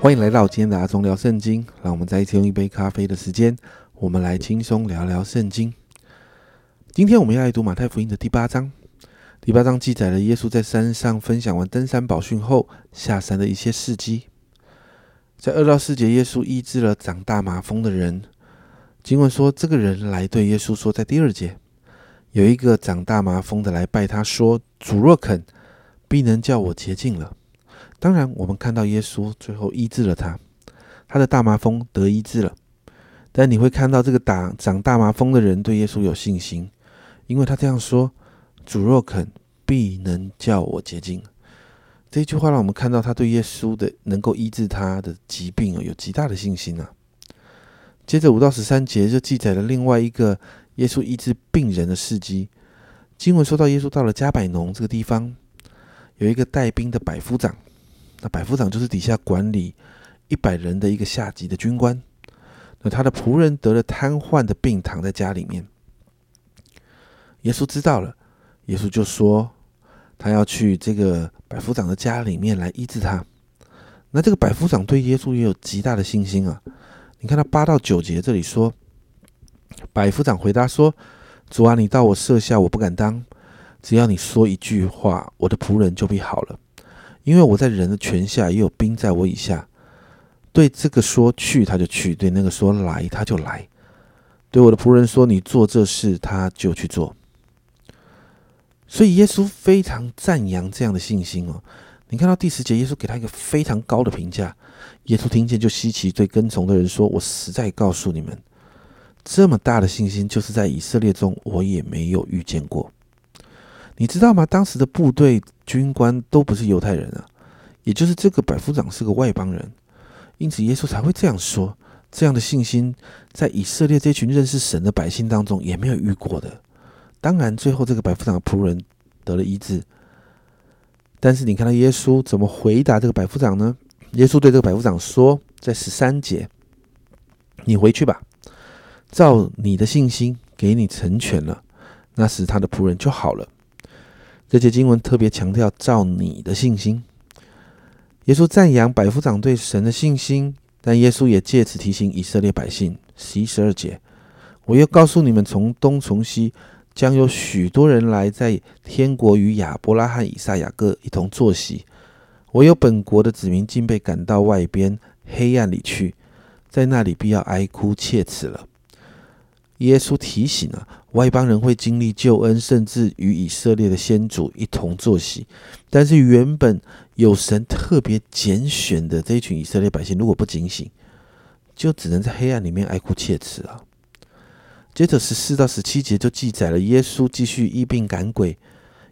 欢迎来到今天的阿忠聊圣经。让我们在一起用一杯咖啡的时间，我们来轻松聊聊圣经。今天我们要来读马太福音的第八章。第八章记载了耶稣在山上分享完登山宝训后下山的一些事迹。在二到四节，耶稣医治了长大麻风的人。经文说，这个人来对耶稣说，在第二节有一个长大麻风的来拜他说：“主若肯，必能叫我洁净了。”当然，我们看到耶稣最后医治了他，他的大麻风得医治了。但你会看到这个打长大麻风的人对耶稣有信心，因为他这样说：“主若肯，必能叫我洁净。”这句话让我们看到他对耶稣的能够医治他的疾病有极大的信心啊。接着五到十三节就记载了另外一个耶稣医治病人的事迹。经文说到，耶稣到了加百农这个地方，有一个带兵的百夫长。那百夫长就是底下管理一百人的一个下级的军官。那他的仆人得了瘫痪的病，躺在家里面。耶稣知道了，耶稣就说他要去这个百夫长的家里面来医治他。那这个百夫长对耶稣也有极大的信心啊！你看他八到九节这里说，百夫长回答说：“主啊，你到我舍下，我不敢当。只要你说一句话，我的仆人就必好了。”因为我在人的权下，也有兵在我以下。对这个说去，他就去；对那个说来，他就来。对我的仆人说你做这事，他就去做。所以耶稣非常赞扬这样的信心哦。你看到第十节，耶稣给他一个非常高的评价。耶稣听见就稀奇，对跟从的人说：“我实在告诉你们，这么大的信心，就是在以色列中，我也没有遇见过。”你知道吗？当时的部队军官都不是犹太人啊，也就是这个百夫长是个外邦人，因此耶稣才会这样说。这样的信心，在以色列这群认识神的百姓当中也没有遇过的。当然，最后这个百夫长的仆人得了医治，但是你看到耶稣怎么回答这个百夫长呢？耶稣对这个百夫长说，在十三节：“你回去吧，照你的信心给你成全了，那时他的仆人就好了。”这节经文特别强调照你的信心，耶稣赞扬百夫长对神的信心，但耶稣也借此提醒以色列百姓。十一十二节，我又告诉你们，从东从西将有许多人来，在天国与亚伯拉罕、以撒、雅各一同坐席。唯有本国的子民竟被赶到外边黑暗里去，在那里必要哀哭切齿了。耶稣提醒啊外邦人会经历救恩，甚至与以色列的先祖一同坐席。但是原本有神特别拣选的这一群以色列百姓，如果不警醒，就只能在黑暗里面哀哭切齿啊。接着十四到十七节就记载了耶稣继续医病赶鬼，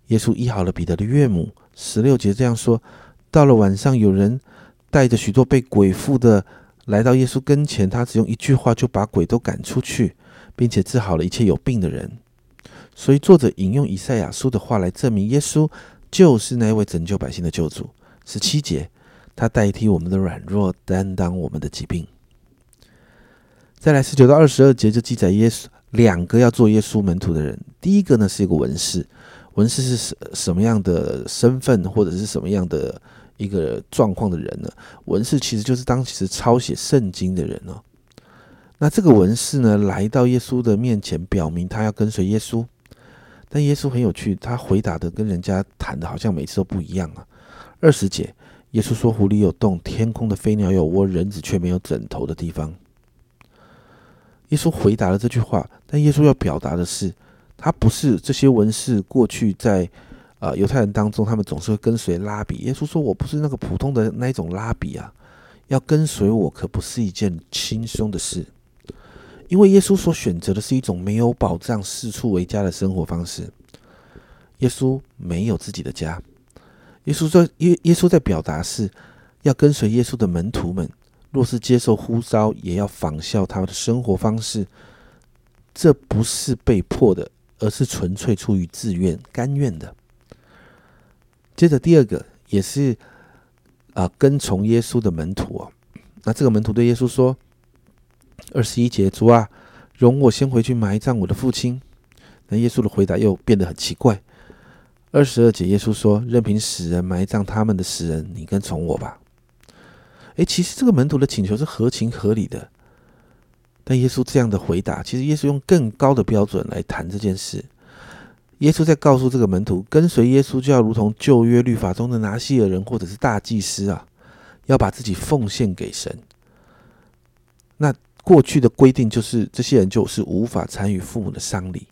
耶稣医好了彼得的岳母。十六节这样说：到了晚上，有人带着许多被鬼附的来到耶稣跟前，他只用一句话就把鬼都赶出去。并且治好了一切有病的人，所以作者引用以赛亚书的话来证明耶稣就是那位拯救百姓的救主。十七节，他代替我们的软弱，担当我们的疾病。再来十九到二十二节就记载耶稣两个要做耶稣门徒的人。第一个呢是一个文士，文士是什什么样的身份或者是什么样的一个状况的人呢？文士其实就是当时抄写圣经的人哦。那这个文士呢，来到耶稣的面前，表明他要跟随耶稣。但耶稣很有趣，他回答的跟人家谈的好像每次都不一样啊。二十节，耶稣说：“湖里有洞，天空的飞鸟有窝，人子却没有枕头的地方。”耶稣回答了这句话，但耶稣要表达的是，他不是这些文士过去在啊犹太人当中，他们总是会跟随拉比。耶稣说：“我不是那个普通的那一种拉比啊，要跟随我可不是一件轻松的事。”因为耶稣所选择的是一种没有保障、四处为家的生活方式。耶稣没有自己的家。耶稣在耶耶稣在表达是要跟随耶稣的门徒们，若是接受呼召，也要仿效他们的生活方式。这不是被迫的，而是纯粹出于自愿、甘愿的。接着第二个也是啊，跟从耶稣的门徒啊。那这个门徒对耶稣说。二十一节，主啊，容我先回去埋葬我的父亲。那耶稣的回答又变得很奇怪。二十二节，耶稣说：“任凭死人埋葬他们的死人，你跟从我吧。”诶，其实这个门徒的请求是合情合理的。但耶稣这样的回答，其实耶稣用更高的标准来谈这件事。耶稣在告诉这个门徒，跟随耶稣就要如同旧约律法中的拿西尔人或者是大祭司啊，要把自己奉献给神。那过去的规定就是，这些人就是无法参与父母的丧礼。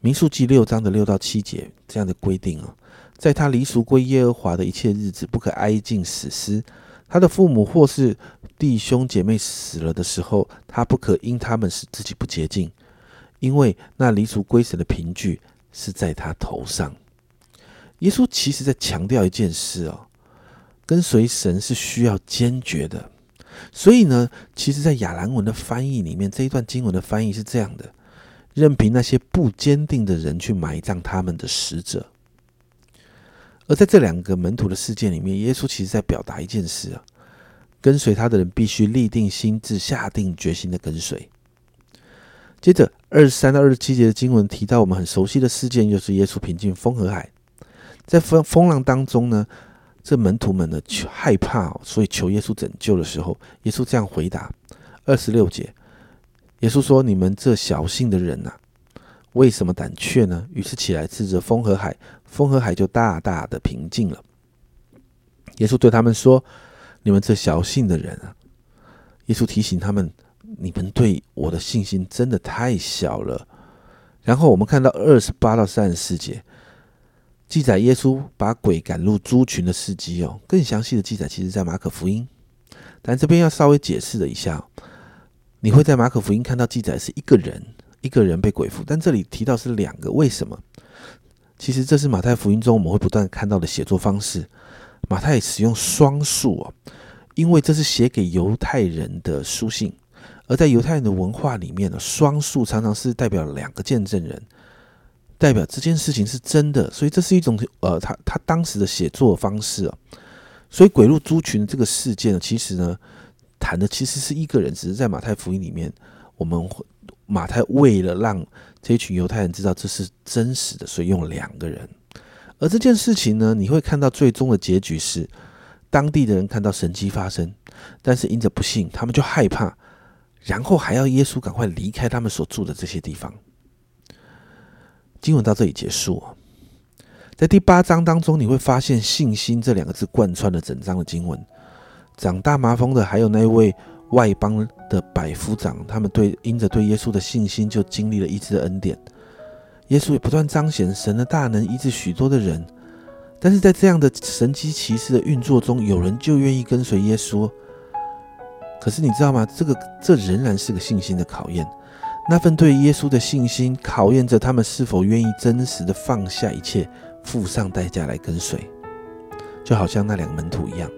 民数记六章的六到七节这样的规定啊，在他离俗归耶和华的一切日子，不可挨近死尸。他的父母或是弟兄姐妹死了的时候，他不可因他们使自己不洁净，因为那离俗归神的凭据。是在他头上。耶稣其实在强调一件事哦，跟随神是需要坚决的。所以呢，其实，在亚兰文的翻译里面，这一段经文的翻译是这样的：任凭那些不坚定的人去埋葬他们的使者。而在这两个门徒的事件里面，耶稣其实在表达一件事啊，跟随他的人必须立定心智，下定决心的跟随。接着。二十三到二十七节的经文提到我们很熟悉的事件，就是耶稣平静风和海。在风风浪当中呢，这门徒们呢害怕，所以求耶稣拯救的时候，耶稣这样回答：二十六节，耶稣说：“你们这小信的人呐，为什么胆怯呢？”于是起来斥责风和海，风和海就大大的平静了。耶稣对他们说：“你们这小信的人啊！”耶稣提醒他们。你们对我的信心真的太小了。然后我们看到二十八到三十四节，记载耶稣把鬼赶入猪群的事迹哦。更详细的记载，其实在马可福音，但这边要稍微解释了一下。你会在马可福音看到记载是一个人，一个人被鬼附，但这里提到是两个，为什么？其实这是马太福音中我们会不断看到的写作方式。马太使用双数哦，因为这是写给犹太人的书信。而在犹太人的文化里面呢，双数常常是代表两个见证人，代表这件事情是真的，所以这是一种呃，他他当时的写作方式啊。所以鬼入猪群这个事件呢，其实呢谈的其实是一个人，只是在马太福音里面，我们马太为了让这一群犹太人知道这是真实的，所以用两个人。而这件事情呢，你会看到最终的结局是，当地的人看到神迹发生，但是因着不信，他们就害怕。然后还要耶稣赶快离开他们所住的这些地方。经文到这里结束。在第八章当中，你会发现“信心”这两个字贯穿了整章的经文。长大麻风的，还有那位外邦的百夫长，他们对因着对耶稣的信心，就经历了医治的恩典。耶稣也不断彰显神的大能，医治许多的人。但是在这样的神机骑士的运作中，有人就愿意跟随耶稣。可是你知道吗？这个这仍然是个信心的考验。那份对耶稣的信心，考验着他们是否愿意真实的放下一切，付上代价来跟随。就好像那两个门徒一样。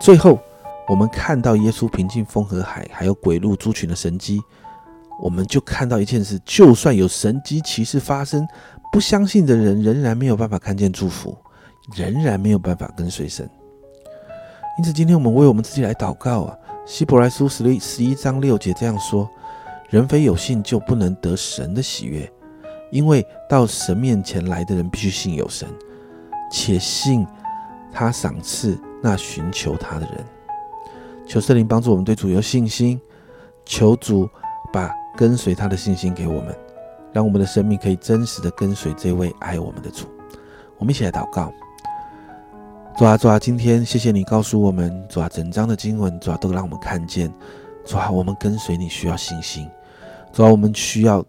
最后，我们看到耶稣平静风和海，还有鬼路猪群的神迹，我们就看到一件事：就算有神迹奇事发生，不相信的人仍然没有办法看见祝福，仍然没有办法跟随神。因此，今天我们为我们自己来祷告啊。希伯来书十六十一章六节这样说：“人非有信，就不能得神的喜悦，因为到神面前来的人必须信有神，且信他赏赐那寻求他的人。”求圣灵帮助我们对主有信心，求主把跟随他的信心给我们，让我们的生命可以真实的跟随这位爱我们的主。我们一起来祷告。主啊，主啊，今天谢谢你告诉我们，主啊，整章的经文，主啊，都让我们看见，主啊，我们跟随你需要信心，主啊，我们需要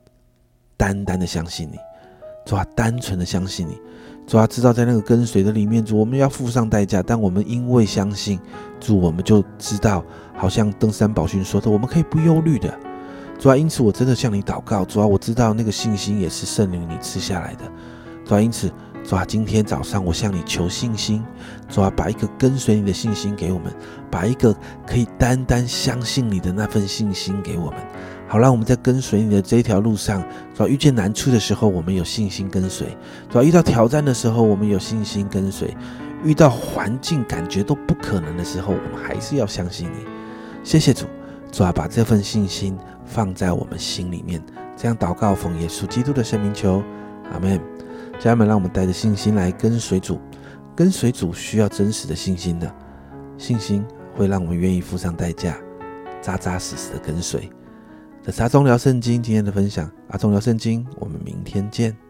单单的相信你，主啊，单纯的相信你，主啊，知道在那个跟随的里面，主我们要付上代价，但我们因为相信，主我们就知道，好像登山宝训说的，我们可以不忧虑的，主啊，因此我真的向你祷告，主啊，我知道那个信心也是圣灵你赐下来的，主啊，因此。主啊，今天早上我向你求信心，主啊，把一个跟随你的信心给我们，把一个可以单单相信你的那份信心给我们，好让我们在跟随你的这一条路上，主啊，遇见难处的时候，我们有信心跟随；主啊，遇到挑战的时候，我们有信心跟随；遇到环境感觉都不可能的时候，我们还是要相信你。谢谢主，主啊，把这份信心放在我们心里面，这样祷告奉耶稣基督的圣名求，阿门。家人们，让我们带着信心来跟随主。跟随主需要真实的信心的。信心会让我们愿意付上代价，扎扎实实的跟随。这是阿忠聊圣经今天的分享，阿忠聊圣经，我们明天见。